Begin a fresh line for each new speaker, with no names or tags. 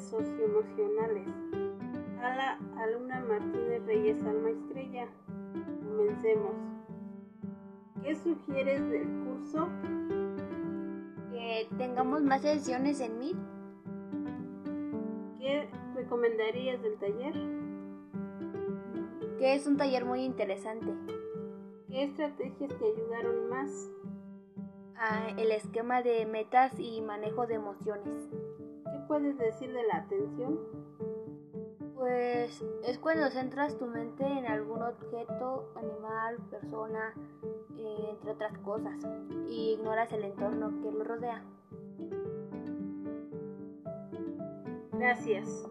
socioemocionales. A la alumna Martínez Reyes Alma Estrella. Comencemos. ¿Qué sugieres del curso?
Que tengamos más sesiones en Meet.
¿Qué recomendarías del taller?
Que es un taller muy interesante.
¿Qué estrategias te ayudaron más?
El esquema de metas y manejo de emociones.
¿Qué puedes decir de la atención?
Pues es cuando centras tu mente en algún objeto, animal, persona, eh, entre otras cosas, y ignoras el entorno que lo rodea.
Gracias.